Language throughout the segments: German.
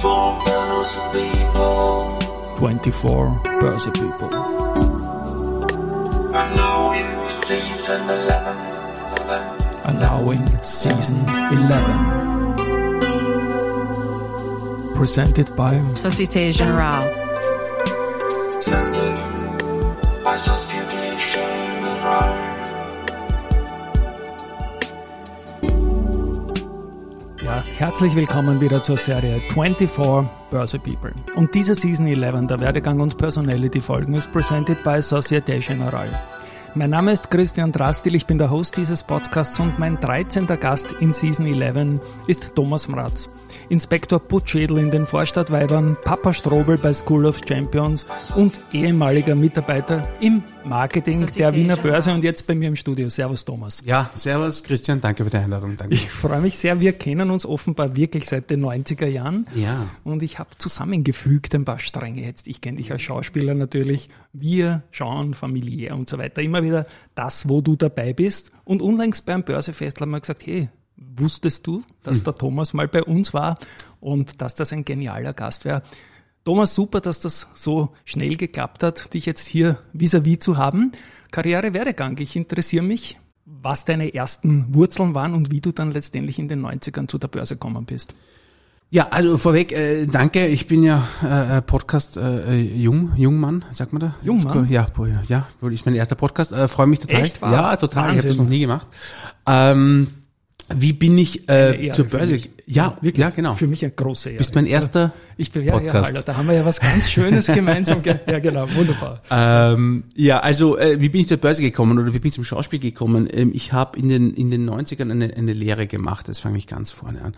24 Börse People. 24 Börse People. Allowing season 11. 11. Allowing Season 11. Presented by Société Générale. By Société Herzlich willkommen wieder zur Serie 24 Börse People. Und diese Season 11 der Werdegang und Personality Folgen ist presented by Societe Generale. Mein Name ist Christian Drastil, ich bin der Host dieses Podcasts und mein 13. Gast in Season 11 ist Thomas Mratz. Inspektor Putschädel in den Vorstadtweibern, Papa Strobel bei School of Champions und ehemaliger Mitarbeiter im Marketing der Wiener. Börse und jetzt bei mir im Studio. Servus Thomas. Ja, servus Christian, danke für die Einladung. Danke. Ich freue mich sehr, wir kennen uns offenbar wirklich seit den 90er Jahren. Ja. Und ich habe zusammengefügt ein paar Stränge jetzt. Ich kenne dich als Schauspieler natürlich. Wir schauen familiär und so weiter. Immer wieder das, wo du dabei bist. Und unlängst beim Börsefest haben wir gesagt, hey, wusstest du, dass der Thomas mal bei uns war und dass das ein genialer Gast wäre? Thomas, super, dass das so schnell geklappt hat, dich jetzt hier vis-à-vis zu haben. Karriere, Werdegang. Ich interessiere mich, was deine ersten Wurzeln waren und wie du dann letztendlich in den 90ern zu der Börse gekommen bist. Ja, also vorweg, äh, danke. Ich bin ja äh, Podcast äh, äh, Jung, Jungmann, sagt man da? Jungmann? Ja, ja, ja, ist mein erster Podcast. Äh, Freue mich total. Echt? Ja, total. Ich habe Wahnsinn. das noch nie gemacht. Ähm, wie bin ich äh, zur Börse? mich. Ja, Wirklich, ja, genau. Für mich eine große Ehre. Bist mein erster ich bin, ja, ja, Podcast. hallo, da haben wir ja was ganz Schönes gemeinsam. ge- Ja, genau, wunderbar. Ähm, ja, also äh, wie bin ich zur Börse gekommen oder wie bin ich zum Schauspiel gekommen? Ähm, ich habe in den in den 90ern eine, eine Lehre gemacht, das fange ich ganz vorne an.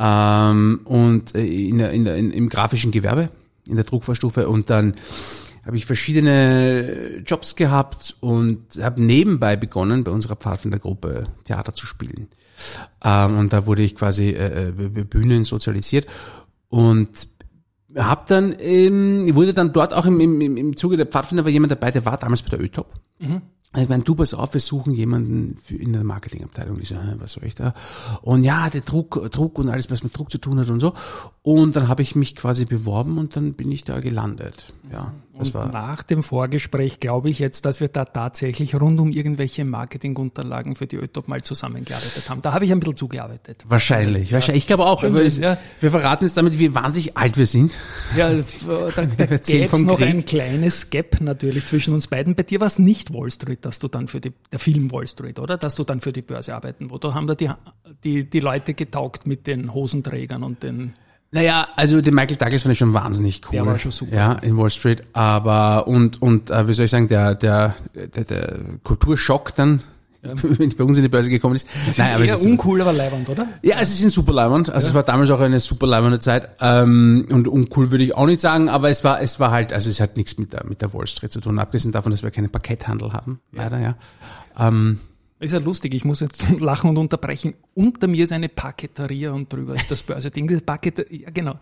Ähm, und äh, in der, in der, in, im grafischen Gewerbe, in der Druckvorstufe und dann habe ich verschiedene Jobs gehabt und habe nebenbei begonnen, bei unserer Pfadfindergruppe Theater zu spielen. Ähm, und da wurde ich quasi äh, äh, Bühnen sozialisiert und hab dann, ähm, wurde dann dort auch im, im, im- Zuge der Pfadfinder war jemand dabei, der war damals bei der ÖTOP. Ich meine, du pass auf, wir suchen jemanden für in der Marketingabteilung. Ich so, was soll ich da? Und ja, der Druck, Druck und alles, was mit Druck zu tun hat und so. Und dann habe ich mich quasi beworben und dann bin ich da gelandet. Ja, Und nach dem Vorgespräch glaube ich jetzt, dass wir da tatsächlich rund um irgendwelche Marketingunterlagen für die ÖTOP mal zusammengearbeitet haben. Da habe ich ein bisschen zugearbeitet. Wahrscheinlich, wahrscheinlich. Ich glaube auch. Schön, es, ja. Wir verraten jetzt damit, wie wahnsinnig alt wir sind. Ja, da, da gäbe es noch ein kleines Gap natürlich zwischen uns beiden. Bei dir war es nicht Wall Street, dass du dann für die, der Film Wall Street, oder? Dass du dann für die Börse arbeiten, wo da haben da die, die, die Leute getaugt mit den Hosenträgern und den, Naja, also den Michael Douglas fand ich schon wahnsinnig cool. Der war schon super. Ja, in Wall Street. Aber und und äh, wie soll ich sagen, der der der, der Kulturschock dann, wenn es bei uns in die Börse gekommen ist. Nein, aber es eher ist, uncool, aber leibend, oder? ja, es ist ein super leibend. Also es war damals auch eine super leibende Zeit. Ähm, und uncool würde ich auch nicht sagen, aber es war es war halt, also es hat nichts mit der mit der Wall Street zu tun, abgesehen davon, dass wir keinen Parketthandel haben, leider ja. Ähm, Ist ja lustig, ich muss jetzt lachen und unterbrechen. Unter mir ist eine Paketeria und drüber ist das Börse-Ding. Das Paket, ja genau.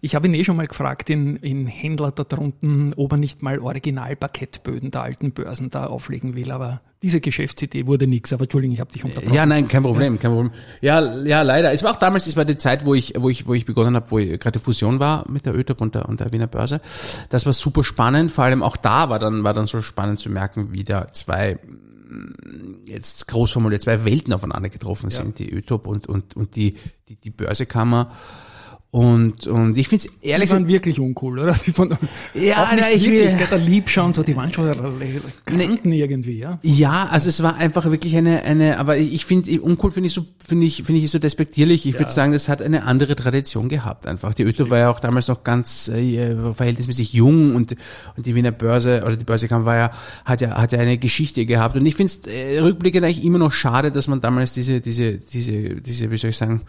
Ich habe ihn eh schon mal gefragt, in, in Händler da drunten, ob er nicht mal Original-Parkettböden der alten Börsen da auflegen will, aber diese Geschäftsidee wurde nix. Aber Entschuldigung, ich habe dich unterbrochen. Ja, nein, kein Problem, kein Problem. Ja, ja, leider. Es war auch damals, es war die Zeit, wo ich, wo ich, wo ich begonnen habe, wo ich gerade die Fusion war mit der ÖTOP und der, und der Wiener Börse. Das war super spannend. Vor allem auch da war dann, war dann so spannend zu merken, wie da zwei jetzt groß formuliert zwei Welten aufeinander getroffen sind, die ÖTOP und, und, und die, die, die Börsekammer. Und, und ich finde es Die ehrlich waren wirklich uncool, oder? Die von, Ja, auch nicht ich wirklich, will- der Liebschau und so, die waren schon Kanten irgendwie, ja. Ja, also es war einfach wirklich eine, eine, aber ich finde, uncool finde ich so, finde ich, finde ich so despektierlich. Ich würde sagen, das hat eine andere Tradition gehabt einfach. Die ÖTO war ja auch damals noch ganz äh, verhältnismäßig jung und, und die Wiener Börse oder die Börsekammer war ja, hat ja, hat ja eine Geschichte gehabt. Und ich finde es äh, rückblickend eigentlich immer noch schade, dass man damals diese, diese, diese, diese, wie soll ich sagen,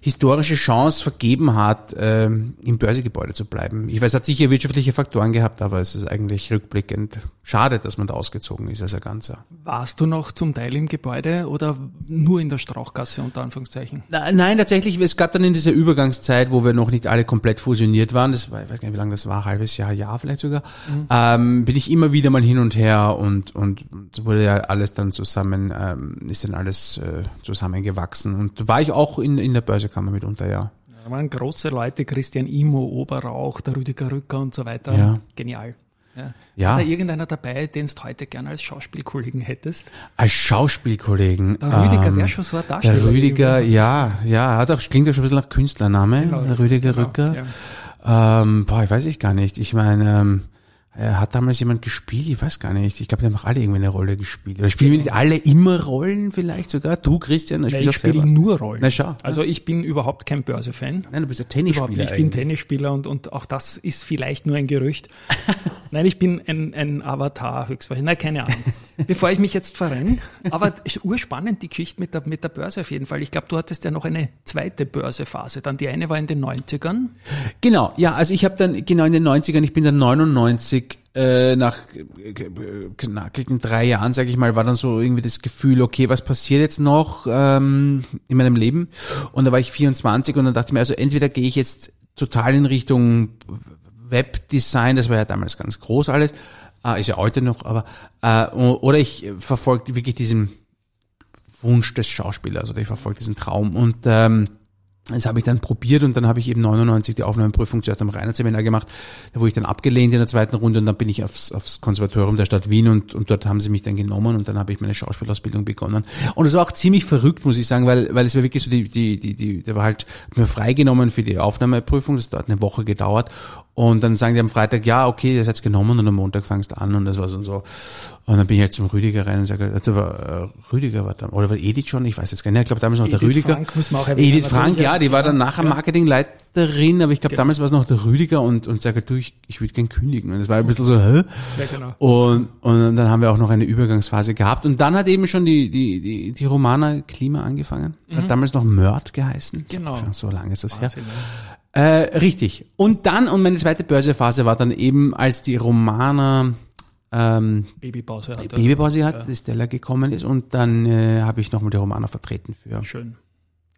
historische Chance vergeben hat, ähm, im Börsegebäude zu bleiben. Ich weiß, es hat sicher wirtschaftliche Faktoren gehabt, aber es ist eigentlich rückblickend schade, dass man da ausgezogen ist als ein Ganzer. Warst du noch zum Teil im Gebäude oder nur in der Strauchgasse unter Anführungszeichen? Nein, tatsächlich, es gab dann in dieser Übergangszeit, wo wir noch nicht alle komplett fusioniert waren, das war, ich weiß gar nicht, wie lange das war, halbes Jahr, Jahr vielleicht sogar, ähm, bin ich immer wieder mal hin und her und, und es wurde ja alles dann zusammen, ähm, ist dann alles äh, zusammengewachsen. Und da war ich auch in, in der Börsekammer mitunter, ja. Da waren große Leute, Christian Imo, Oberrauch, der Rüdiger Rücker und so weiter. Ja. Genial. Ja. Ja. War da irgendeiner dabei, den du heute gerne als Schauspielkollegen hättest? Als Schauspielkollegen. Der Rüdiger ähm, wäre schon so ein Darsteller. Der Rüdiger, irgendwie. ja, ja, hat auch, klingt auch schon ein bisschen nach Künstlername, Genau, der Rüdiger genau, Rücker. ja. Ähm, boah, ich weiß ich gar nicht. Ich meine, ähm, hat damals jemand gespielt, ich weiß gar nicht. Ich glaube, die haben auch alle irgendwie eine Rolle gespielt. Oder spielen wir nicht alle immer Rollen vielleicht sogar? Du, Christian, du spielst ich spiele nur Rollen. Na schau. Also ich bin überhaupt kein Börse-Fan. Nein, du bist ja Tennisspieler. Ich bin. Tennisspieler und, und auch das ist vielleicht nur ein Gerücht. Nein, ich bin ein, ein Avatar höchstwahrscheinlich. Nein, keine Ahnung. Bevor ich mich jetzt verrenne. Aber ist urspannend die Geschichte mit der, mit der Börse auf jeden Fall. Ich glaube, du hattest ja noch eine zweite Börsephase. Dann die eine war in den 90ern. Genau, ja, also ich habe dann genau in den 90ern, ich bin dann 99 äh, nach knackigen drei Jahren, sage ich mal, war dann so irgendwie das Gefühl, okay, was passiert jetzt noch ähm, in meinem Leben? Und da war ich 24 und dann dachte ich mir, also entweder gehe ich jetzt total in Richtung Webdesign, das war ja damals ganz groß alles, äh, ist ja heute noch, aber äh, oder ich verfolge wirklich diesen Wunsch des Schauspielers oder ich verfolge diesen Traum und ähm, das habe ich dann probiert und dann habe ich eben 99 die Aufnahmeprüfung zuerst am Reinhardt-Seminar gemacht. Da wurde ich dann abgelehnt in der zweiten Runde und dann bin ich aufs, aufs Konservatorium der Stadt Wien und, und dort haben sie mich dann genommen und dann habe ich meine Schauspielausbildung begonnen. Und es war auch ziemlich verrückt, muss ich sagen, weil, weil es war wirklich so, die, die, die, die, der war halt mir freigenommen für die Aufnahmeprüfung, das hat eine Woche gedauert und dann sagen die am Freitag, ja, okay, ihr seid genommen und am Montag fangst du an und das war so, so. Und dann bin ich halt zum Rüdiger rein und sage, also war, äh, Rüdiger war da, oder war Edith schon, ich weiß jetzt gar nicht, ich glaube damals noch der Edith Rüdiger. Frank muss man auch erwähnen, Edith Frank, natürlich, ja, die war dann nachher Marketingleiterin, aber ich glaube Genau. damals war es noch der Rüdiger und, und sage, du, ich, ich würde gern kündigen. Und das war ein bisschen so, hä? Ja, genau. Und, und dann haben wir auch noch eine Übergangsphase gehabt. Und dann hat eben schon die, die, die, die Romana Klima angefangen. Hat damals noch Mörd geheißen. Mhm. Genau. Schon so lange ist das her. Wahnsinn, ne? Äh, richtig. Und dann, und meine zweite Börsephase war dann eben, als die Romana ähm, Babypause hatte. Babypause hat, die Stella gekommen ist. Und dann äh, habe ich nochmal die Romana vertreten für. Schön.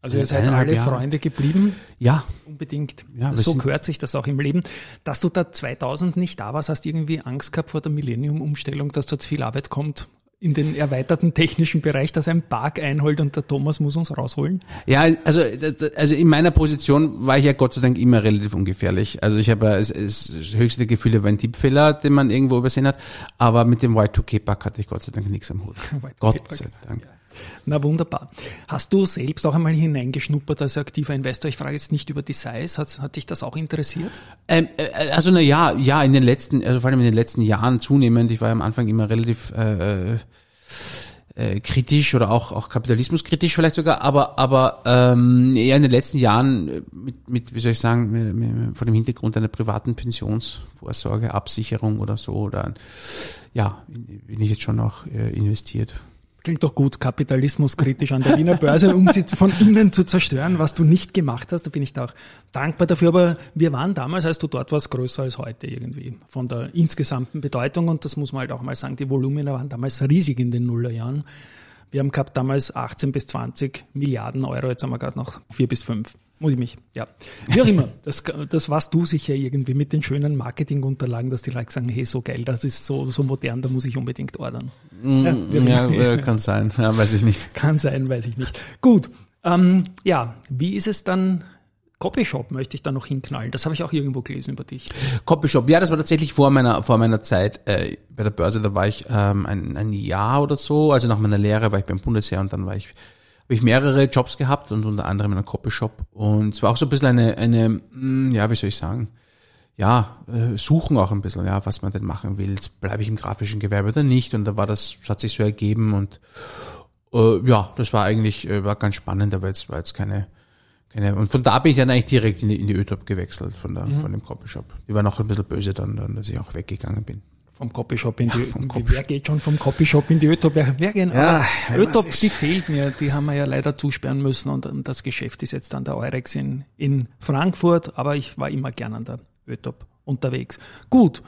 Also Ja, ihr seid alle Jahre. Freunde geblieben. Ja, Unbedingt. Ja, so gehört sich das auch im Leben. Dass du da 2000 nicht da warst, hast du irgendwie Angst gehabt vor der Millennium-Umstellung, dass dort viel Arbeit kommt in den erweiterten technischen Bereich, dass ein Park einholt und der Thomas muss uns rausholen? Ja, also, also in meiner Position war ich ja Gott sei Dank immer relativ ungefährlich. Also ich habe ja, es, es, das höchste Gefühl war ein Tippfehler, den man irgendwo übersehen hat. Aber mit dem Y2K-Pack hatte ich Gott sei Dank nichts am Hut. Gott Y2K-Pack. sei Dank. Na wunderbar. Hast du selbst auch einmal hineingeschnuppert als aktiver Investor? Ich frage jetzt nicht über die Size. Hat, hat dich das auch interessiert? Ähm, äh, also na ja, ja, in den letzten, also vor allem in den letzten Jahren zunehmend. Ich war am Anfang immer relativ äh, äh, äh, kritisch oder auch auch kapitalismuskritisch vielleicht sogar, aber aber ähm, eher in den letzten Jahren äh, mit mit wie soll ich sagen vor dem Hintergrund einer privaten Pensionsvorsorge, Absicherung oder so oder ja bin ich jetzt schon auch äh, investiert. Klingt doch gut, kapitalismuskritisch an der Wiener Börse, um sie von innen zu zerstören, was du nicht gemacht hast. Da bin ich da auch dankbar dafür. Aber wir waren damals, als du dort warst, größer als heute irgendwie von der insgesamten Bedeutung. Und das muss man halt auch mal sagen, die Volumina waren damals riesig in den Nullerjahren. Wir haben gehabt damals 18 bis 20 Milliarden Euro, jetzt haben wir gerade noch 4 bis 5. Muss ich mich, ja. Wie auch immer, das, das warst du sicher irgendwie mit den schönen Marketingunterlagen, dass die Leute sagen, hey, so geil, das ist so, so modern, da muss ich unbedingt ordern. Ja, auch Ja, immer. äh, kann sein, ja, weiß ich nicht. Kann sein, weiß ich nicht. Gut, ähm, ja, wie ist es dann? Copyshop möchte ich da noch hinknallen. Das habe ich auch irgendwo gelesen über dich. Copyshop, ja, das war tatsächlich vor meiner vor meiner Zeit äh, bei der Börse. Da war ich ähm, ein, ein Jahr oder so. Also nach meiner Lehre war ich beim Bundesheer und dann war ich habe ich mehrere Jobs gehabt und unter anderem in einem Copyshop. Und es war auch so ein bisschen eine eine mh, ja, wie soll ich sagen? Ja, äh, suchen auch ein bisschen, ja, was man denn machen will. Bleibe ich im grafischen Gewerbe oder nicht? Und da war das, das hat sich so ergeben und äh, ja, das war eigentlich äh, war ganz spannend, aber jetzt war jetzt keine keine, und von da bin ich dann eigentlich direkt in die, in die Ötop gewechselt, von, der, von dem Copyshop. Die war noch ein bisschen böse dann, dann, dass ich auch weggegangen bin. Vom Copyshop in die, die Copyshop. wer geht schon vom Copyshop in die Ötop? Wer, wer gehen? Ja, Ötop, die fehlt mir. Die haben wir ja leider zusperren müssen und, und das Geschäft ist jetzt an der Eurex in, in Frankfurt, aber ich war immer gern an der Ötop unterwegs. Gut.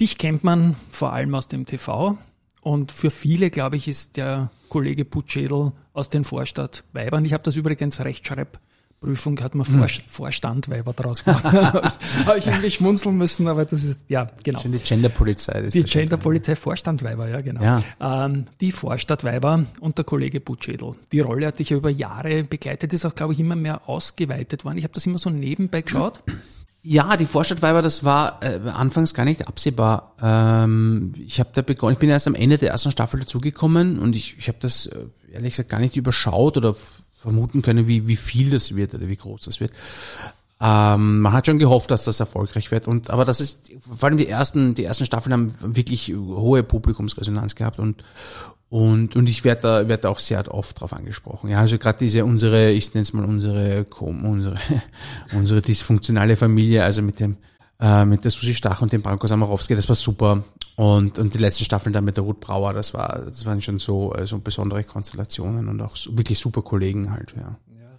Dich kennt man vor allem aus dem TV und für viele, glaube ich, ist der Kollege Putschädel aus den Vorstadt Weibern. Ich habe das übrigens Rechtschreib Prüfung hat man Vor Vorstandweiber draus gemacht. Habe ich irgendwie schmunzeln müssen, aber das ist, ja, genau. Schon die Genderpolizei. Die Genderpolizei Vorstandweiber, ja genau. Ja. Ähm, die Vorstadtweiber und der Kollege Butschädel. Die Rolle hat dich ja über Jahre begleitet, ist auch, glaube ich, immer mehr ausgeweitet worden. Ich habe das immer so nebenbei geschaut. Ja, die Vorstadtweiber, das war äh, anfangs gar nicht absehbar. Ähm, ich habe da begonnen, ich bin erst am Ende der ersten Staffel dazugekommen und ich, ich habe das äh, ehrlich gesagt gar nicht überschaut oder vermuten können, wie, wie viel das wird oder wie groß das wird. Ähm, man hat schon gehofft, dass das erfolgreich wird. Und aber das ist vor allem die ersten, die ersten Staffeln haben wirklich hohe Publikumsresonanz gehabt und und und ich werde da werde auch sehr oft drauf angesprochen. Ja, also gerade diese unsere, ich nenne es mal unsere unsere unsere dysfunktionale Familie, also mit dem äh, mit der Susi Stach und dem Branko Samarowski, das war super. Und und die letzten Staffeln dann mit der Ruth Brauer, das war das waren schon so äh, so besondere Konstellationen und auch wirklich super Kollegen halt, ja.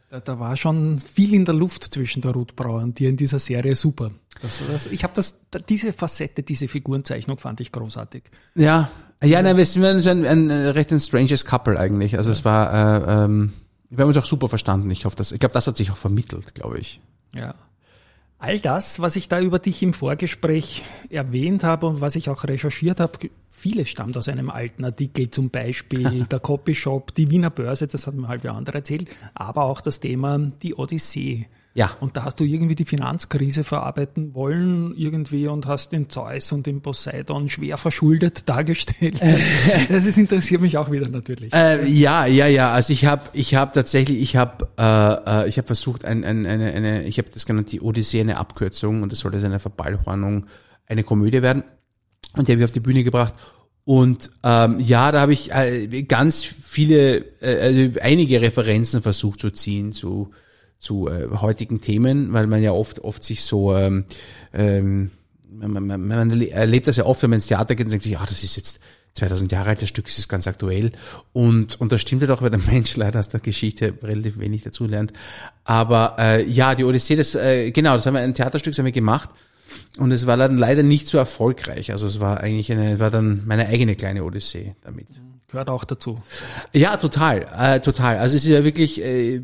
Da, da war schon viel in der Luft zwischen der Ruth Brauer und dir in dieser Serie super. Das, das, ich habe das, da- diese Facette, diese Figurenzeichnung fand ich großartig. Ja, ja, nein, wir sind so ein, ein, ein recht ein stranges Couple eigentlich. Also es war, äh, ähm, wir haben uns auch super verstanden. Ich hoffe, dass, ich glaube, das hat sich auch vermittelt, glaube ich. Ja. All das, was ich da über dich im Vorgespräch erwähnt habe und was ich auch recherchiert habe, vieles stammt aus einem alten Artikel, zum Beispiel der Copyshop, die Wiener Börse, das hat mir halt wer andere erzählt, aber auch das Thema die Odyssee. Ja. Und da hast du irgendwie die Finanzkrise verarbeiten wollen irgendwie und hast den Zeus und den Poseidon schwer verschuldet dargestellt. das ist, interessiert mich auch wieder natürlich. Äh, ja, ja, ja. Also ich habe, ich habe tatsächlich, ich habe, äh, äh, ich habe versucht, ein, ein, eine, eine, ich habe das genannt die Odyssee, eine Abkürzung, und das sollte seine Verballhornung eine Komödie werden. Und die habe ich auf die Bühne gebracht. Und ähm, ja, da habe ich äh, ganz viele, äh, also einige Referenzen versucht zu ziehen zu zu äh, heutigen Themen, weil man ja oft oft sich so ähm, ähm, man, man, man, man erle- erlebt das ja oft, wenn man ins Theater geht und denkt sich, ah, das ist jetzt 2000 Jahre alt, das Stück ist ganz aktuell. Und, und das stimmt ja doch, weil der Mensch leider aus der Geschichte relativ wenig dazu lernt. Aber äh, ja, die Odyssee, das, äh, genau, das haben wir, ein Theaterstück das haben wir gemacht. Und es war dann leider nicht so erfolgreich. Also es war eigentlich eine, war dann meine eigene kleine Odyssee damit. Gehört auch dazu. Ja, total, äh, total. Also es ist ja wirklich, äh,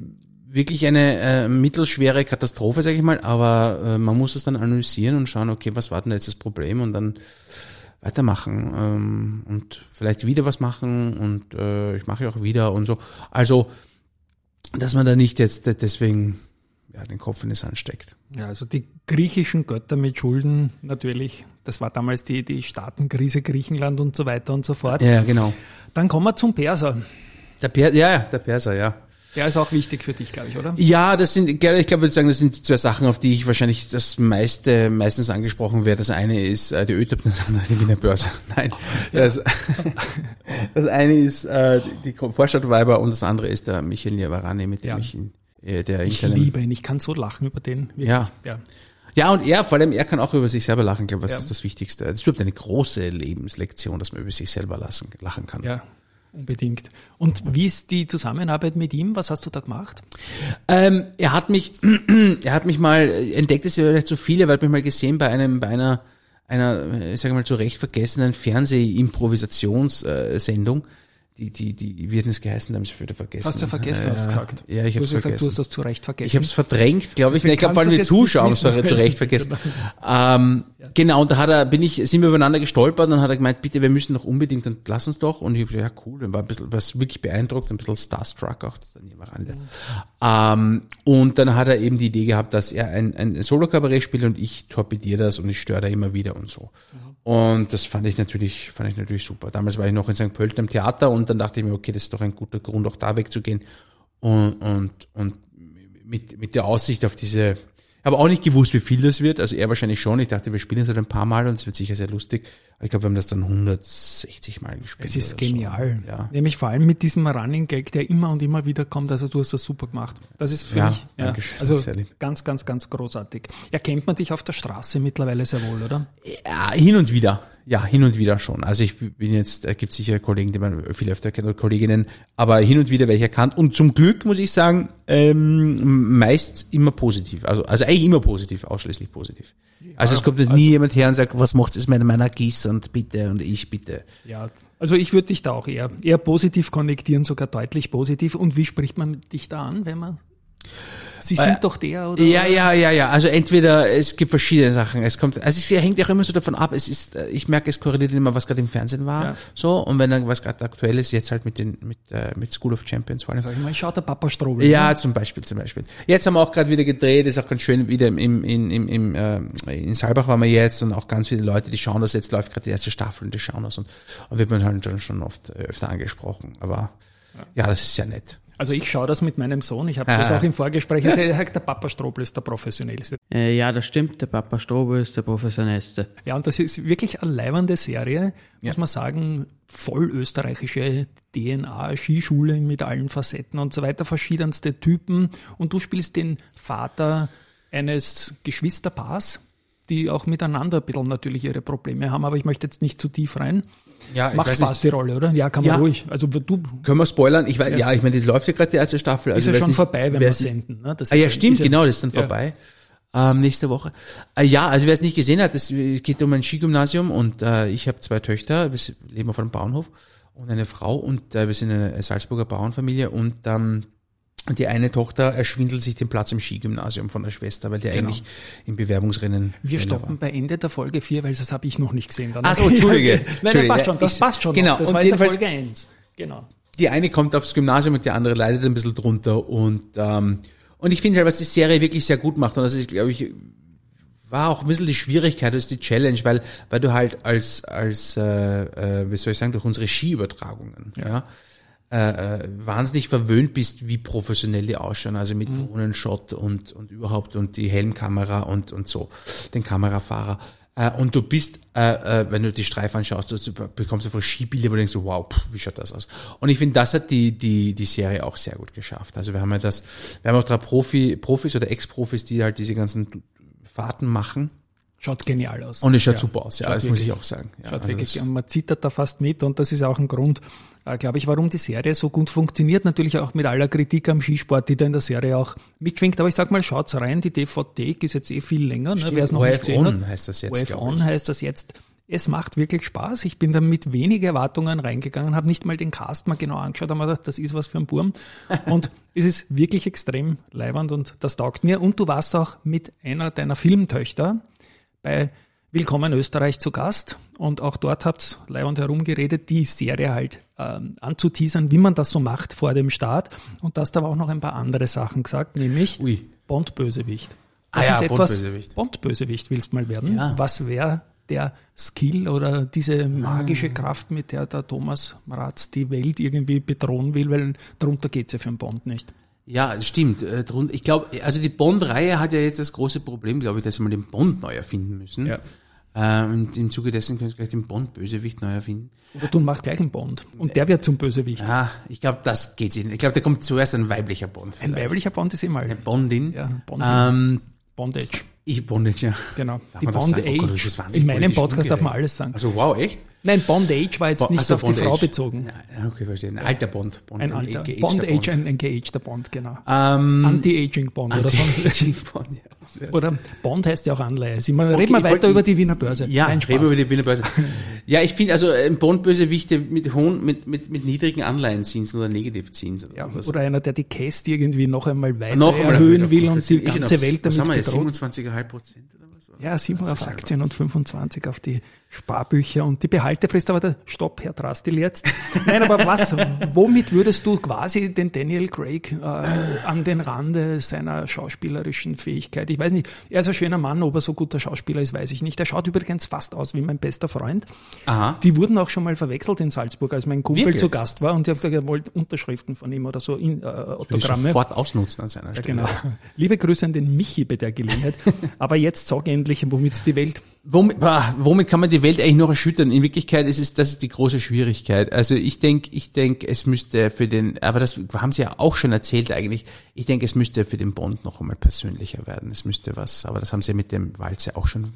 wirklich eine äh, mittelschwere Katastrophe, sage ich mal, aber äh, man muss es dann analysieren und schauen, okay, was war denn jetzt das Problem und dann weitermachen ähm, und vielleicht wieder was machen und äh, ich mache ja auch wieder und so. Also, dass man da nicht jetzt deswegen ja, den Kopf in den Sand steckt. Ja, also die griechischen Götter mit Schulden natürlich. Das war damals die, die Staatenkrise Griechenland und so weiter und so fort. Ja, genau. Dann kommen wir zum Perser. Der per ja, ja, der Perser, ja. Der ist auch wichtig für dich, glaube ich, oder? Ja, das sind, ich glaube, ich würde sagen, das sind die zwei Sachen, auf die ich wahrscheinlich das meiste, meistens angesprochen werde. Das eine ist äh, die ÖTOP, das andere die Wiener Börse. Nein, das, das eine ist äh, die Vorstadtweiber und das andere ist der Michael Niavarani, mit dem Ja. ich ihn, äh, der Ich seinem- liebe ihn. Ich kann so lachen über den. Wirklich. Ja. ja. Ja, und er, vor allem, er kann auch über sich selber lachen, glaube ich, was Ja. ist das Wichtigste. Das ist überhaupt eine große Lebenslektion, dass man über sich selber lassen, lachen kann. Ja, unbedingt. Und wie ist die Zusammenarbeit mit ihm? Was hast du da gemacht? Ähm, er hat mich, er hat mich mal äh, entdeckt, ist ja vielleicht zu viele, weil er hat mich mal gesehen bei einem, bei einer, einer, äh, ich sage mal zu Recht vergessenen Fernseh-Improvisationssendung. Die, die, die, wie hat das geheißen, da habe ich es wieder vergessen. Hast du vergessen, Äh, hast du gesagt. Ja, ich habe es gesagt, du vergessen. hast das zu Recht vergessen. Ich habe es verdrängt, glaube ich. Deswegen Ich glaube, vor allem die es Zuschauer haben es zu Recht vergessen. Ähm, Genau, und da hat er, bin ich, sind wir übereinander gestolpert und dann hat er gemeint, bitte, wir müssen doch unbedingt und lass uns doch. Und ich habe gesagt, ja cool, dann war ein bisschen, was wirklich beeindruckt, ein bisschen starstruck auch, das dann jemand ähm, Und dann hat er eben die Idee gehabt, dass er ein, ein Solo-Kabarett spielt und ich torpediere das und ich störe da immer wieder und so. Und das fand ich natürlich, fand ich natürlich super. Damals war ich noch in St. Pölten am Theater und dann dachte ich mir, okay, das ist doch ein guter Grund, auch da wegzugehen. Und, und, und mit, mit der Aussicht auf diese, aber auch nicht gewusst, wie viel das wird. Also er wahrscheinlich schon. Ich dachte, wir spielen es halt ein paar Mal und es wird sicher sehr lustig. Aber ich glaube, wir haben das dann 160 Mal gespielt. es ist oder so. genial. Ja. Nämlich vor allem mit diesem Running Gag, der immer und immer wieder kommt. Also du hast das super gemacht. Das ist für Ja, mich ja, also ganz, ganz, ganz großartig. Erkennt man dich auf der Straße mittlerweile sehr wohl, oder? Ja, hin und wieder. Ja, hin und wieder schon. Also ich bin jetzt, es gibt sicher Kollegen, die man viel öfter kennt oder Kolleginnen, aber hin und wieder welche erkannt. Und zum Glück muss ich sagen, ähm, meist immer positiv. Also, also eigentlich immer positiv, ausschließlich positiv. also es kommt nie jemand her und sagt, was macht es mit meiner Gieß und bitte und ich bitte. Ja, also ich würde dich da auch eher, eher positiv konnektieren, sogar deutlich positiv. Und wie spricht man dich da an, wenn man Sie sind doch der, oder? Ja, ja, ja, ja. Also entweder es gibt verschiedene Sachen. Es kommt, also es hängt ja auch immer so davon ab. Es ist, äh, ich merke, es korreliert immer, was gerade im Fernsehen war. Ja. So und wenn dann was gerade aktuell ist, jetzt halt mit den mit äh, mit School of Champions vor allem. Sag ich mal, schaut der Papa Strobel. Ja, zum Beispiel, zum Beispiel. Jetzt haben wir auch gerade wieder gedreht, ist auch ganz schön wieder im, im, im, im, äh, in Saalbach waren wir jetzt und auch ganz viele Leute, die schauen das, jetzt läuft gerade die erste Staffel und die schauen das und, und wird man halt schon- schon oft äh, öfter angesprochen. Aber ja, das ist ja nett. Also ich schaue das mit meinem Sohn. Ich habe das auch im Vorgespräch erzählt. Der Papa Strobel ist der professionellste. Äh, ja, das stimmt. Der Papa Strobel ist der professionellste. Ja, und das ist wirklich eine leibende Serie, muss man sagen, voll österreichische DNA, Skischule mit allen Facetten und so weiter, verschiedenste Typen. Und du spielst den Vater eines Geschwisterpaars, die auch miteinander ein bisschen natürlich ihre Probleme haben, aber ich möchte jetzt nicht zu tief rein. Ja, ich Macht weiß Spaß nicht. die Rolle, oder? Ja, kann man Ja. ruhig. Also du Können wir spoilern? Ich weiß, ja, ich meine, das läuft ja gerade die erste Staffel. ist Also ja weiß schon nicht, vorbei, wenn wir senden. Ne? Das Ah ist ja, stimmt, ist genau, das ist dann ja. vorbei. Ähm, nächste Woche. Äh, ja, also wer es nicht gesehen hat, es geht um ein Skigymnasium und äh, ich habe zwei Töchter, wir leben auf einem Bauernhof und eine Frau und äh, wir sind eine Salzburger Bauernfamilie und ähm, die eine Tochter erschwindelt sich den Platz im Skigymnasium von der Schwester, weil die eigentlich im Bewerbungsrennen Wir stoppen bei Ende der Folge 4, weil das habe ich noch nicht gesehen. Dann Ach so, Entschuldige. nein, Entschuldige. passt schon, das Ich- passt schon. genau, noch. Das und war in der Folge 1. Genau. die eine kommt aufs Gymnasium und die andere leidet ein bisschen drunter und ähm, und ich finde halt, was die Serie wirklich sehr gut macht und das ist, glaube ich, war auch ein bisschen die Schwierigkeit, das ist die Challenge, weil weil du halt als als äh, äh, wie soll ich sagen durch unsere Skiübertragungen ja, äh, äh, wahnsinnig verwöhnt bist, wie professionell die ausschauen, also mit Drohnenshot und und überhaupt und die Helmkamera und und so den Kamerafahrer. Äh, und du bist, äh, äh, wenn du die Streif anschaust, du bekommst einfach Skibilder, wo du denkst, wow, pff, wie schaut das aus? Und ich finde, das hat die, die, die Serie auch sehr gut geschafft. Also wir haben ja das, wir haben auch drei Profi, Profis oder Ex-Profis, die halt diese ganzen Fahrten machen. Schaut genial aus. Und es schaut Ja. super aus, ja, das muss wirklich- ich auch sagen. Ja, Schaut also wirklich, und man zittert da fast mit und das ist auch ein Grund, äh, glaube ich, warum die Serie so gut funktioniert. Natürlich auch mit aller Kritik am Skisport, die da in der Serie auch mitschwingt. Aber ich sag mal, schaut's rein, die DVD ist jetzt eh viel länger, ne, wer es noch nicht ORF gesehen On hat. heißt das jetzt, glaub On ich. heißt das jetzt. Es macht wirklich Spaß. Ich bin da mit wenig Erwartungen reingegangen, habe nicht mal den Cast mal genau angeschaut, aber gedacht, das ist was für ein Burm. Und es ist wirklich extrem leibernd und das taugt mir. Und du warst auch mit einer deiner Filmtöchter bei Willkommen Österreich zu Gast und auch dort habt leibend herumgeredet, die Serie halt ähm, anzuteasern, wie man das so macht vor dem Start. Und hast aber auch noch ein paar andere Sachen gesagt, nämlich Ui. Bond-Bösewicht. Ah Das ja, ist etwas, Bond-Bösewicht. Bond-Bösewicht willst mal werden. Ja. Was wäre der Skill oder diese magische Ah. Kraft, mit der der Thomas Ratz die Welt irgendwie bedrohen will, weil darunter geht's ja für einen Bond nicht. Ja, das stimmt. Äh, Ich glaube, also die Bond-Reihe hat ja jetzt das große Problem, glaube ich, dass sie mal den Bond neu erfinden müssen. Ja. Äh, und im Zuge dessen können sie gleich den Bond-Bösewicht neu erfinden. Oder du machst gleich einen Bond. Und der wird zum Bösewicht. Ja, ich glaube, das geht sich nicht. Ich glaube, da kommt zuerst ein weiblicher Bond. Ein vielleicht. weiblicher Bond ist immer Eine Bondin. Ja, Bondin. Ähm, Bondage. ich Bondage, ja. Genau. Darf die? Oh Gott, das Age. ist wahnsinnig In meinem Podcast darf man alles sagen. Also wow, echt? Nein, Bondage war jetzt nicht Also auf die Frau Bondage. bezogen. Ja, okay, verstehe. Ein alter Bond. Bond Ein alter. geagter Bondage, ein, ein geagter Bond, genau. Ähm, Anti-Aging Bond oder so. Anti-Aging Bond, ja. Oder Bond heißt ja auch Anleihe. Sie mal, Okay, reden wir weiter über die Wiener Börse. Ja, reden wir über die Wiener Börse. ja, ich finde also ein Bond-Bösewicht mit hohen, mit, mit, mit niedrigen Anleihenzinsen oder Negativzinsen. Ja, was. oder einer, der die Käst irgendwie noch einmal weiter noch einmal erhöhen will und die ganze auf- Welt was haben damit wir jetzt, bedroht. 27,5 Prozent was? Ja, 7 auf ja Aktien und 25 auf die Sparbücher und die Behaltefrist, aber der Stopp, Herr Drastil jetzt. Nein, aber was, womit würdest du quasi den Daniel Craig äh, an den Rande seiner schauspielerischen Fähigkeit? Ich weiß nicht, er ist ein schöner Mann, ob er so guter Schauspieler ist, weiß ich nicht. Er schaut übrigens fast aus wie mein bester Freund. Aha. Die wurden auch schon mal verwechselt in Salzburg, als mein Kumpel Wirklich? zu Gast war und ich habe gesagt, er wollte Unterschriften von ihm oder so, in, äh, Autogramme. sofort ausnutzen an seiner Stelle. Genau. Liebe Grüße an den Michi bei der Gelegenheit. Aber jetzt sag endlich, womit die Welt. Womit, womit kann man die Welt eigentlich noch erschüttern? In Wirklichkeit ist es, das ist die große Schwierigkeit. Also ich denke, ich denke, es müsste für den, aber das haben Sie ja auch schon erzählt eigentlich. Ich denke, es müsste für den Bond noch einmal persönlicher werden. Es müsste was, aber das haben Sie ja mit dem Walze auch schon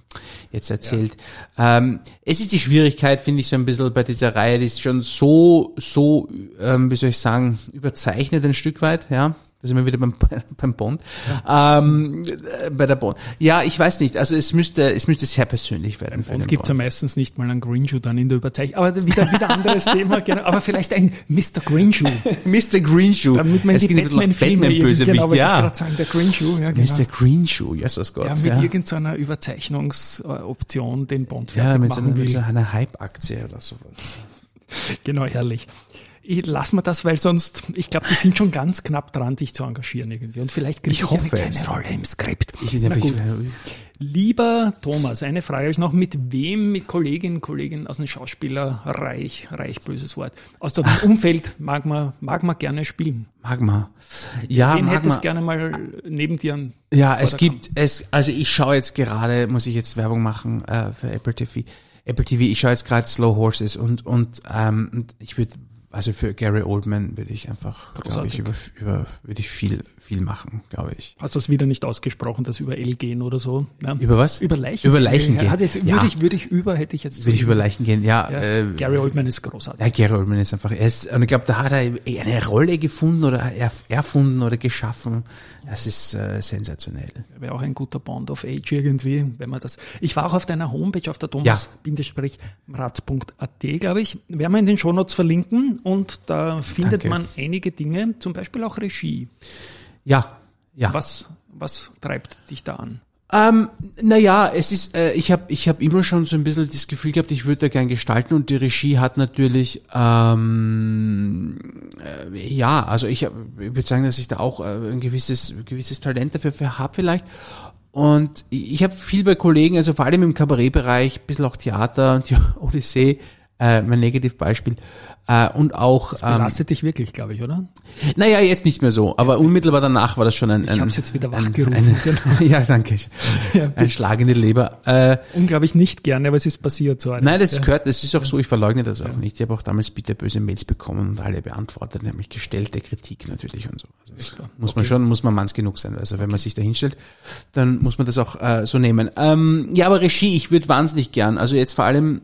jetzt erzählt. Ähm, es ist die Schwierigkeit, finde ich, so ein bisschen bei dieser Reihe, die ist schon so, so, ähm, wie soll ich sagen, überzeichnet ein Stück weit, ja. Da sind wir wieder beim, beim Bond. Ähm, äh, bei der Bond. Ja, ich weiß nicht. Also es müsste, es müsste sehr persönlich werden. Und den gibt es ja Bond. meistens nicht mal einen Green Shoe dann in der Überzeichnung. Aber wieder, wieder anderes Thema, genau. Aber vielleicht ein Mr. Green Shoe. Mr. Greenshoe. Damit man es die Batman-Filme Batman-Bösewicht, genau, wollte ich ja. gerade sagen, der Green Shoe, ja, genau. Mr. Greenshoe, Jesus Gott. Ja, mit irgendeiner Überzeichnungsoption den Bond ja, fertig mit so, einer, machen mit so will. einer Hype-Aktie oder sowas. Genau, herrlich. Ich lass mal das, weil sonst, ich glaube, die sind schon ganz knapp dran, dich zu engagieren irgendwie. Und vielleicht kriege Ich ich, hoffe eine es. kleine Rolle im Skript. Ich, Na gut. Lieber Thomas, eine Frage habe ich noch. Mit wem, mit Kolleginnen, Kollegen aus dem Schauspielerreich, reich böses Wort, aus dem Umfeld mag man, mag man gerne spielen? Magma. Ja, Den Magma. hättest gerne mal neben dir Ja, es gibt, es, also ich schaue jetzt gerade, muss ich jetzt Werbung machen äh, für Apple TV. Apple TV, ich schaue jetzt gerade Slow Horses und, und, ähm, und ich würde, also für Gary Oldman würde ich einfach, glaube ich, über, über, würde ich viel, viel machen, glaube ich. Hast du es wieder nicht ausgesprochen, das über L gehen oder so? Ja. Über was? Über Leichen. Über Leichen gehen. Hat jetzt, Ja. würde, ich, würde ich über, hätte ich jetzt. Würde ich über Leichen gehen, ja. ja, äh, Gary Oldman ist großartig. Ja, Gary Oldman ist einfach, er ist, und ich glaube, da hat er eine Rolle gefunden oder erf- erfunden oder geschaffen. Das ist äh, sensationell. Wäre auch ein guter Bond of Age irgendwie, wenn man das. Ich war auch auf deiner Homepage, auf der thomas-ratz.at, glaube ich. Werden wir in den Shownotes verlinken und da findet Danke. man einige Dinge, zum Beispiel auch Regie. Ja, ja. Was, was treibt dich da an? Ähm, naja, es ist, äh, ich habe ich hab immer schon so ein bisschen das Gefühl gehabt, ich würde da gern gestalten und die Regie hat natürlich, ähm, äh, ja, also ich, hab- ich würde sagen, dass ich da auch äh, ein gewisses, ein gewisses Talent dafür für habe vielleicht. Und ich, ich habe viel bei Kollegen, also vor allem im Kabarettbereich, ein bisschen auch Theater und die Odyssee, äh, mein Negativbeispiel, äh, und auch, ähm, Belastet dich wirklich, glaube ich, oder? naja, jetzt nicht mehr so, aber unmittelbar danach war das schon ein, ein Ich habe jetzt wieder ein, wachgerufen. ein, genau. ja, danke. Ja, Ein Schlag in die Leber. Äh, Unglaublich nicht gerne, aber es ist passiert so. nein, das ja. gehört, das ist auch so, ich verleugne das auch nicht. Ich habe auch damals bitterböse Mails bekommen und alle beantwortet, nämlich gestellte Kritik natürlich und so. Also das muss man schon, muss man manns genug sein. Also wenn man sich da hinstellt, dann muss man das auch äh, so nehmen. Ähm, ja, aber Regie, ich würde wahnsinnig gern, also jetzt vor allem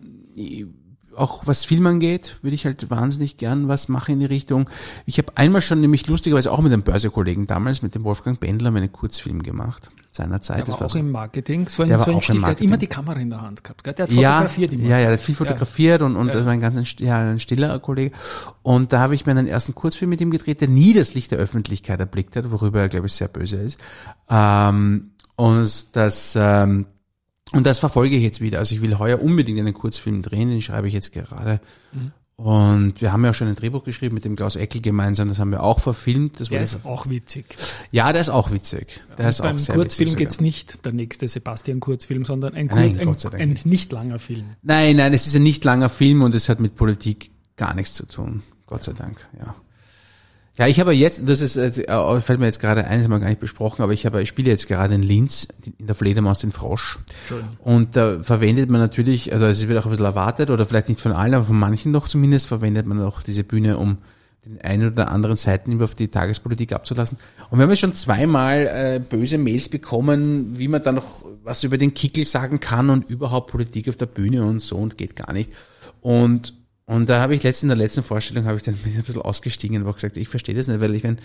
auch was Film angeht, würde ich halt wahnsinnig gern was machen in die Richtung. Ich habe einmal schon nämlich lustigerweise auch mit einem Börsekollegen damals, mit dem Wolfgang Bendler, einen Kurzfilm gemacht seinerzeit. Der Das war war auch so- im Marketing, so ein, Der war so ein auch im Stil. Der hat immer die Kamera in der Hand gehabt. Gell? Der hat ja, fotografiert immer. Ja, ja, der hat viel fotografiert und, und das war ein ganz ja, ein stiller Kollege. Und da habe ich mir einen ersten Kurzfilm mit ihm gedreht, der nie das Licht der Öffentlichkeit erblickt hat, worüber er, glaube ich, sehr böse ist. Ähm, und das, ähm, und das verfolge ich jetzt wieder. Also ich will heuer unbedingt einen Kurzfilm drehen, den schreibe ich jetzt gerade. Mhm. Und wir haben ja auch schon ein Drehbuch geschrieben mit dem Klaus Eckel gemeinsam, das haben wir auch verfilmt. Das Der ist auch witzig. ja, der ist auch witzig. Der ist Beim auch sehr Kurzfilm geht's sogar. nicht der nächste Sebastian-Kurzfilm, sondern ein, Nein, Kurz, ein, ein nicht. nicht langer Film. Nein, nein, es ist ein nicht langer Film und es hat mit Politik gar nichts zu tun. Gott sei Dank, ja. Ja, ich habe jetzt, das ist, äh, fällt mir jetzt gerade ein, das haben wir gar nicht besprochen, aber ich habe, ich spiele jetzt gerade in Linz, in der Fledermaus den Frosch. Schön. Und da verwendet man natürlich, also es wird auch ein bisschen erwartet, oder vielleicht nicht von allen, aber von manchen doch zumindest, verwendet man auch diese Bühne, um den einen oder anderen Seiten über auf die Tagespolitik abzulassen. Und wir haben jetzt schon zweimal äh, böse Mails bekommen, wie man da noch was über den Kickel sagen kann und überhaupt Politik auf der Bühne und so und geht gar nicht. Und und da habe ich letztens in der letzten Vorstellung habe ich dann ein bisschen ausgestiegen und habe gesagt, ich verstehe das nicht, weil ich meine,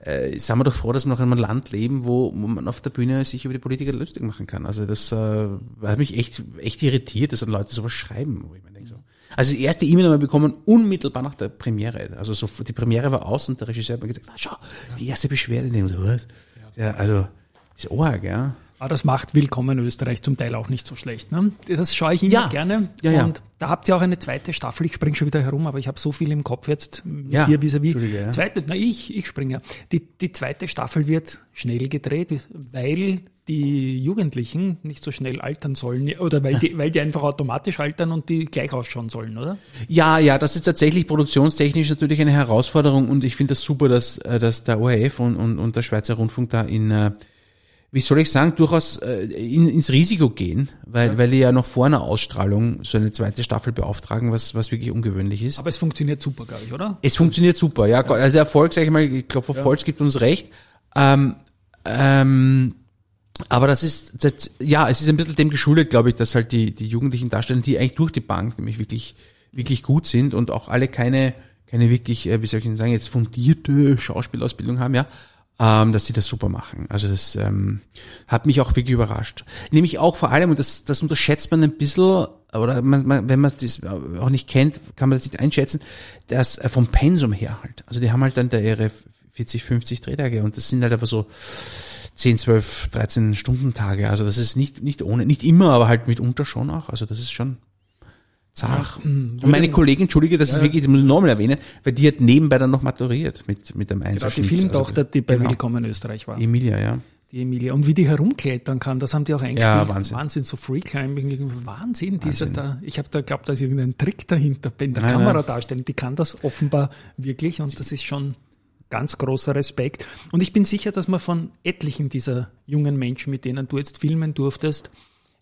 äh, sind wir doch froh, dass wir noch in einem Land leben, wo, man auf der Bühne sich über die Politiker lustig machen kann. Also das äh, hat mich echt echt irritiert, dass dann Leute sowas schreiben, wo ich mir denke so. Also die erste E-Mail haben wir bekommen unmittelbar nach der Premiere. Also so die Premiere war aus und der Regisseur hat mir gesagt, na schau, die erste Beschwerde, denke so, was? Ja, also ist arg, ja. Aber das macht Willkommen Österreich zum Teil auch nicht so schlecht. Ne? Das schaue ich immer Ja. gerne. Ja, ja. Und da habt ihr auch eine zweite Staffel. Ich springe schon wieder herum, aber ich habe so viel im Kopf jetzt mit Ja. dir vis-à-vis. Ja. Zweite, na ich, ich springe. Die, die zweite Staffel wird schnell gedreht, weil die Jugendlichen nicht so schnell altern sollen oder weil die, weil die einfach automatisch altern und die gleich ausschauen sollen, oder? Ja, ja, das ist tatsächlich produktionstechnisch natürlich eine Herausforderung und ich finde das super, dass, äh, dass der ORF und, und, und der Schweizer Rundfunk da in, äh, wie soll ich sagen, durchaus äh, in, ins Risiko gehen, weil, weil die ja noch vor einer Ausstrahlung so eine zweite Staffel beauftragen, was, was wirklich ungewöhnlich ist. Aber es funktioniert super, glaube ich, oder? Es funktioniert super, ja. Also der Erfolg, sag ich mal, ich glaube, auf Holz gibt uns recht. Ähm, ähm, aber das ist, das, ja, es ist ein bisschen dem geschuldet, glaube ich, dass halt die, die jugendlichen Darsteller, die eigentlich durch die Bank nämlich wirklich, wirklich gut sind und auch alle keine, keine wirklich, äh, wie soll ich denn sagen, jetzt fundierte Schauspielausbildung haben, ja. Ähm, dass die das super machen. Also das ähm, hat mich auch wirklich überrascht. Nämlich auch vor allem, und das, das unterschätzt man ein bisschen, oder man, man, wenn man das auch nicht kennt, kann man das nicht einschätzen, dass äh, vom Pensum her halt. Also die haben halt dann da ihre 40, 50 Drehtage und das sind halt einfach so 10, 12, 13 Stunden Tage. Also das ist nicht, nicht ohne, nicht immer, aber halt mitunter schon auch. Also das ist schon zach. und meine Kollegin, entschuldige, das ist wirklich, das muss ich nochmal erwähnen, weil die hat nebenbei dann noch maturiert mit, mit dem Genau, die. Filmtochter, die bei genau. Willkommen in Österreich war. Emilia, ja. Die Emilia. Und wie die herumklettern kann, das haben die auch eingespielt. Ja, Wahnsinn. Wahnsinn, so Freeclimbing, Wahnsinn. Dieser da, ich habe da glaubt, da ist irgendein Trick dahinter, bei der Nein, Kamera nein. darstellen. Die kann das offenbar wirklich und das ist schon ganz großer Respekt. Und ich bin sicher, dass man von etlichen dieser jungen Menschen, mit denen du jetzt filmen durftest,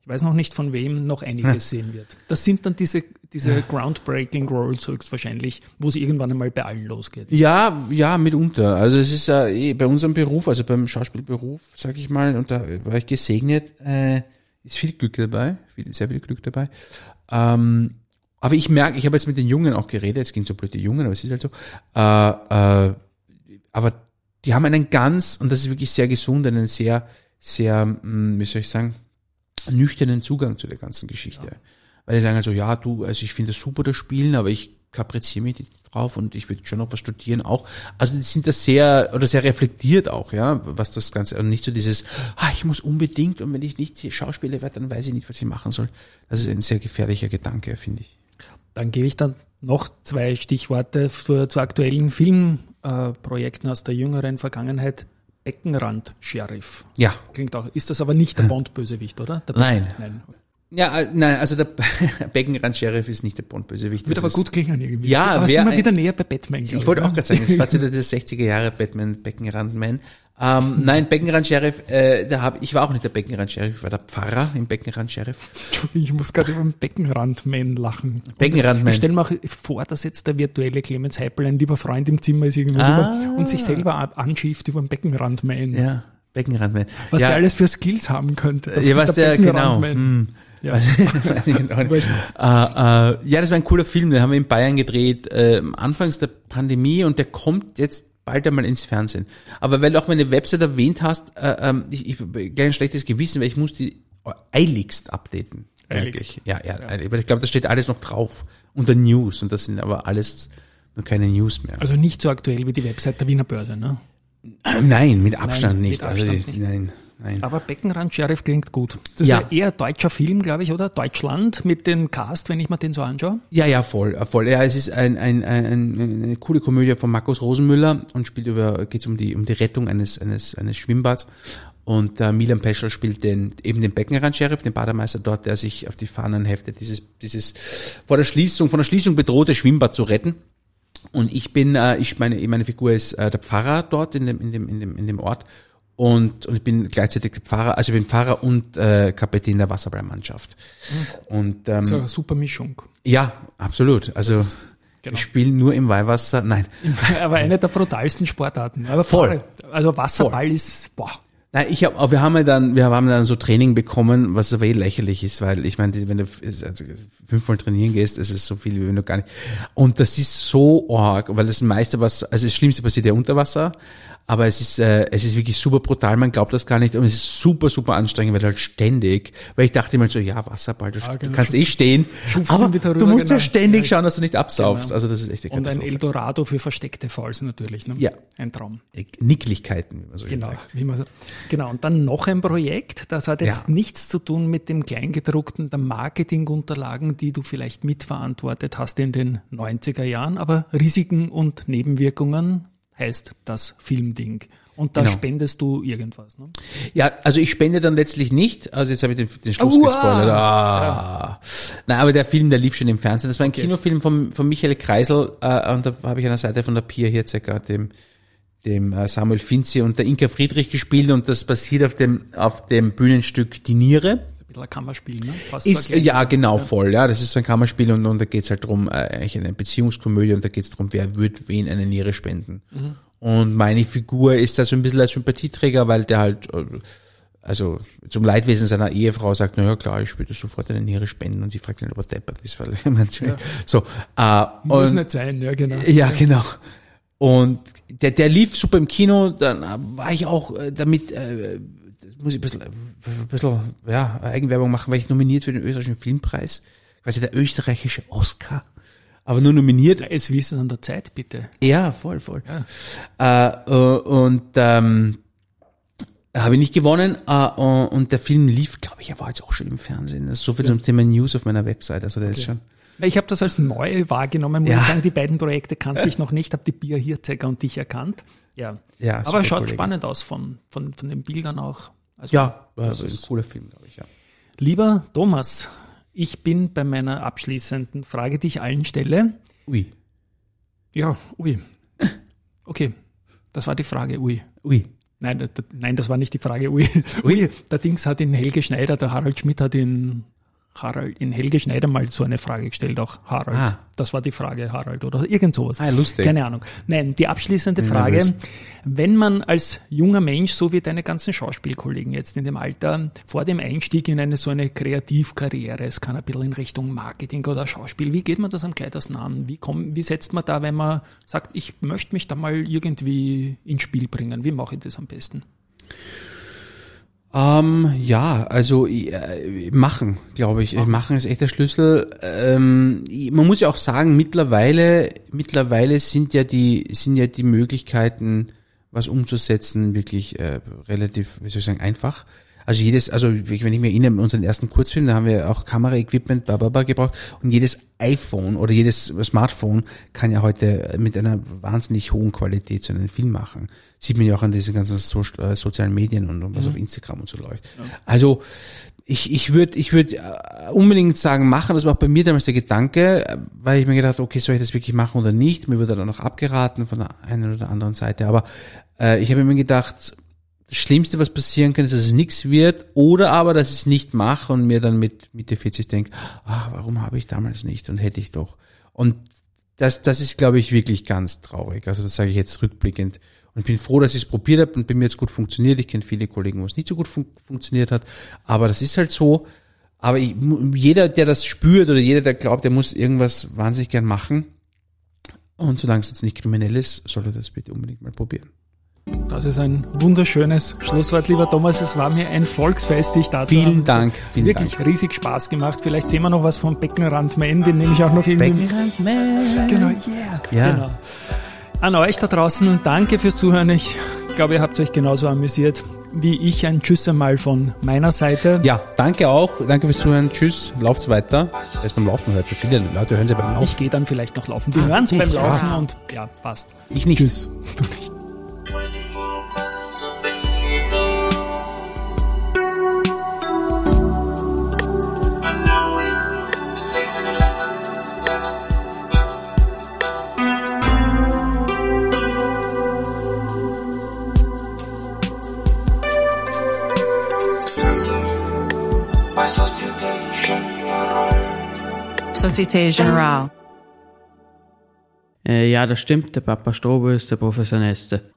ich weiß noch nicht von wem, noch einiges sehen wird. Das sind dann diese, diese groundbreaking Roles höchstwahrscheinlich, wo es irgendwann einmal bei allen losgeht. Ja, ja, mitunter. Also es ist äh, eh bei unserem Beruf, also beim Schauspielberuf, sag ich mal, und da war ich gesegnet, äh, ist viel Glück dabei, viel, sehr viel Glück dabei. Ähm, aber ich merke, ich habe jetzt mit den Jungen auch geredet, es ging so blöd die Jungen, aber es ist halt so. Äh, äh, aber die haben einen ganz, und das ist wirklich sehr gesund, einen sehr, sehr, mh, wie soll ich sagen, nüchternen Zugang zu der ganzen Geschichte. Weil die sagen also, ja, du, also ich finde das super, das Spielen, aber ich kapriziere mich nicht drauf und ich würde schon noch was studieren auch. Also die sind da sehr, oder sehr reflektiert auch, ja, was das Ganze, und nicht so dieses, ah, ich muss unbedingt und wenn ich nicht Schauspieler werde, dann weiß ich nicht, was ich machen soll. Das ist ein sehr gefährlicher Gedanke, finde ich. Dann gebe ich dann noch zwei Stichworte für, zu aktuellen Filmprojekten äh, aus der jüngeren Vergangenheit. Beckenrand-Sheriff. Ja. Klingt auch. Ist das aber nicht der Bond-Bösewicht, oder? Der Nein. Nein. Ja, äh, nein, also der Beckenrand-Sheriff ist nicht der Bond-Bösewicht. Wird das aber gut klingen irgendwie. Ja, aber sind wir wieder näher bei Batman. Ich wollte ne? auch gerade sagen, das ist fast wieder der 60er Jahre Batman, Beckenrand-Man. Ähm, nein, Beckenrand-Sheriff, äh, da hab, ich war auch nicht der Beckenrand-Sheriff, ich war der Pfarrer im Beckenrand-Sheriff. Ich muss gerade über den Beckenrand-Man lachen. Beckenrand-Man. Ich stelle mir auch vor, dass jetzt der virtuelle Clemens Heipel ein lieber Freund im Zimmer ist irgendwo Ah. drüber und sich selber anschifft über den Beckenrand-Man. Ja, Beckenrand-Man. Was ja, der alles für Skills haben könnte. Ja, was der, genau. Beckenrand-Man. Hm. Ja. Äh, äh, ja, das war ein cooler Film, den haben wir in Bayern gedreht, äh, anfangs der Pandemie und der kommt jetzt bald einmal ins Fernsehen. Aber weil du auch meine Website erwähnt hast, äh, ähm, ich, ich gleich ein schlechtes Gewissen, weil ich muss die eiligst updaten. Eiligst. Ja, ja. Weil ich glaube, da steht alles noch drauf unter News und das sind aber alles nur keine News mehr. Also nicht so aktuell wie die Website der Wiener Börse, ne? Nein, mit Abstand Nein, nicht. mit also Abstand die, nicht. nein, nein. Aber Beckenrand-Sheriff klingt gut. Das Ja. ist ja eher deutscher Film, glaube ich, oder? Deutschland mit dem Cast, wenn ich mir den so anschaue. Ja, ja, voll, äh, voll. Ja, es ist ein, ein, ein, eine coole Komödie von Markus Rosenmüller und spielt über, geht's um die, um die Rettung eines, eines, eines Schwimmbads. Und äh, Milan Peschel spielt den, eben den Beckenrand-Sheriff, den Bademeister dort, der sich auf die Fahnen heftet, dieses, dieses vor der Schließung, von der Schließung bedrohte Schwimmbad zu retten. Und ich bin, äh, ich meine, meine Figur ist äh, der Pfarrer dort in dem, in dem, in dem, in dem Ort. Und, und ich bin gleichzeitig Pfarrer, also ich bin Pfarrer und äh, Kapitän der Wasserballmannschaft. Und ähm, So eine super Mischung. ja, absolut. Also genau. wir spielen nur im Weihwasser. Nein, Aber eine der brutalsten Sportarten. Aber Voll. Also Wasserball ist, boah. nein, ich habe, wir haben ja dann, wir haben dann so Training bekommen, was aber eh lächerlich ist, weil ich meine, wenn du also fünfmal trainieren gehst, ist es so viel wie wenn du gar nicht. Und das ist so arg, weil das meiste was, also das Schlimmste passiert ja unter Wasser. Aber es ist, äh, es ist wirklich super brutal, man glaubt das gar nicht. Und es ist super, super anstrengend, weil halt ständig, weil ich dachte immer so, ja, Wasserball, du, Ah, du genau. kannst eh stehen, aber wieder du musst ja genau. ständig Ja, schauen, dass du nicht absaufst. genau. Also das ist echt eine Und ein. Eldorado für versteckte Falls natürlich. Ne? Ja. Ein Traum. Nicklichkeiten, wie man so Genau, sagt. wie man so. genau. Und dann noch ein Projekt, das hat jetzt Ja. nichts zu tun mit dem Kleingedruckten der Marketingunterlagen, die du vielleicht mitverantwortet hast in den 90er Jahren, aber Risiken und Nebenwirkungen heißt das Filmding. Und da Genau. spendest du irgendwas. Ne? Ja, also ich spende dann letztlich nicht. Also jetzt habe ich den, den Schluss Aua! gespoilert. Ah. Nein, aber der Film, der lief schon im Fernsehen. Das war ein Kinofilm von, von Michael Kreisel äh, und da habe ich an der Seite von der Pia Hirzecker, dem, dem äh, Samuel Finzi und der Inka Friedrich gespielt und das basiert auf dem, auf dem Bühnenstück Die Niere. Ein bisschen ein Kammerspiel, ne? Fast Ist, ja, genau, voll. Ja, das ist so ein Kammerspiel und, und da geht's halt drum, äh, eigentlich eine Beziehungskomödie und da geht's drum, wer wird wen eine Niere spenden. Und meine Figur ist da so ein bisschen als Sympathieträger, weil der halt, äh, also zum Leidwesen seiner Ehefrau sagt, na ja klar, ich würde sofort eine Niere spenden und sie fragt ihn, ob er deppert ist, weil ich mein, so, äh, Muss und, nicht sein, ja genau. ja, genau. Und der, der lief super im Kino, dann war ich auch äh, damit, äh, muss ich ein bisschen, ein bisschen ja, Eigenwerbung machen, weil ich nominiert für den österreichischen Filmpreis, quasi der österreichische Oscar, aber nur nominiert. Es wissen an der Zeit, bitte. Ja, voll, voll. Äh, äh, und ähm, habe ich nicht gewonnen äh, und der Film lief, glaube ich, er war jetzt auch schon im Fernsehen. Das ist so viel zum Thema News auf meiner Website, also der ist schon. Ich habe das als neu wahrgenommen, muss Ja. ich sagen. Die beiden Projekte kannte ich noch nicht, habe die Bia Hirzegger und dich erkannt. Ja, Ja, aber schaut Kollege. spannend aus von, von, von den Bildern auch. Also, Ja, also ein cooler Film, glaube ich, ja. Lieber Thomas, ich bin bei meiner abschließenden Frage, die ich allen stelle. Ui, Ja, ui. Okay, das war die Frage, ui. ui. Nein, da- nein, das war nicht die Frage, ui. Ui, der Dings hat in Helge Schneider, der Harald Schmidt hat in Harald, in Helge Schneider mal so eine Frage gestellt, auch Harald. Ah. Das war die Frage, Harald, oder irgend sowas. Ah, lustig. Keine Ahnung. Nein, die abschließende Frage. Wenn man als junger Mensch, so wie deine ganzen Schauspielkollegen jetzt in dem Alter, vor dem Einstieg in eine so eine Kreativkarriere, es kann ein bisschen in Richtung Marketing oder Schauspiel, wie geht man das am gescheitesten an? Wie, komm, wie setzt man da, wenn man sagt, ich möchte mich da mal irgendwie ins Spiel bringen? Wie mache ich das am besten? Ähm, ja, also äh, machen, glaube ich. Machen ist echt der Schlüssel. Ähm, man muss ja auch sagen, mittlerweile, mittlerweile sind ja die, sind ja die Möglichkeiten, was umzusetzen, wirklich äh, relativ, wie soll ich sagen, einfach. Also jedes, also wenn ich mir erinnere, unseren ersten Kurzfilm, da haben wir auch Kameraequipment, bla, bla, bla gebraucht und jedes iPhone oder jedes Smartphone kann ja heute mit einer wahnsinnig hohen Qualität so einen Film machen. Sieht man ja auch an diesen ganzen so, äh, sozialen Medien und, und was auf Instagram und so läuft. Also ich, ich würde ich würd äh, unbedingt sagen, machen. Das war auch bei mir damals der Gedanke, weil ich mir gedacht okay, soll ich das wirklich machen oder nicht? Mir wurde dann auch abgeraten von der einen oder anderen Seite. Aber äh, ich habe mir gedacht, das Schlimmste, was passieren kann, ist, dass es nichts wird oder aber, dass ich es nicht mache und mir dann mit Mitte 40 denke, ah, warum habe ich damals nicht und hätte ich doch. Und das, das ist, glaube ich, wirklich ganz traurig. Also das sage ich jetzt rückblickend. Und ich bin froh, dass ich es probiert habe und bei mir jetzt gut funktioniert. Ich kenne viele Kollegen, wo es nicht so gut fun funktioniert hat. Aber das ist halt so. Aber ich, jeder, der das spürt oder jeder, der glaubt, der muss irgendwas wahnsinnig gern machen. Und solange es jetzt nicht kriminell ist, soll er das bitte unbedingt mal probieren. Das ist ein wunderschönes Schlusswort, lieber Thomas. Es war mir ein Volksfest, dich da zu Vielen haben. Dank, vielen Wirklich Dank. riesig Spaß gemacht. Vielleicht sehen wir noch was vom Beckenrandman, den nehme ich auch noch irgendwie. Genau, yeah. Ja. Genau. An euch da draußen, danke fürs Zuhören. Ich glaube, ihr habt euch genauso amüsiert wie ich. Ein Tschüss einmal von meiner Seite. Ja, danke auch. Danke fürs Zuhören. Tschüss. Lauft's weiter. Erst beim Laufen hört. Viele Leute hören sie beim Laufen. Ich gehe dann vielleicht noch laufen. Wir hören es beim Laufen und ja, passt. Ich nicht. Tschüss. Du nicht. Société Générale. Société Générale. Äh, ja, das stimmt, der Papa Strobo ist der Professor Neste.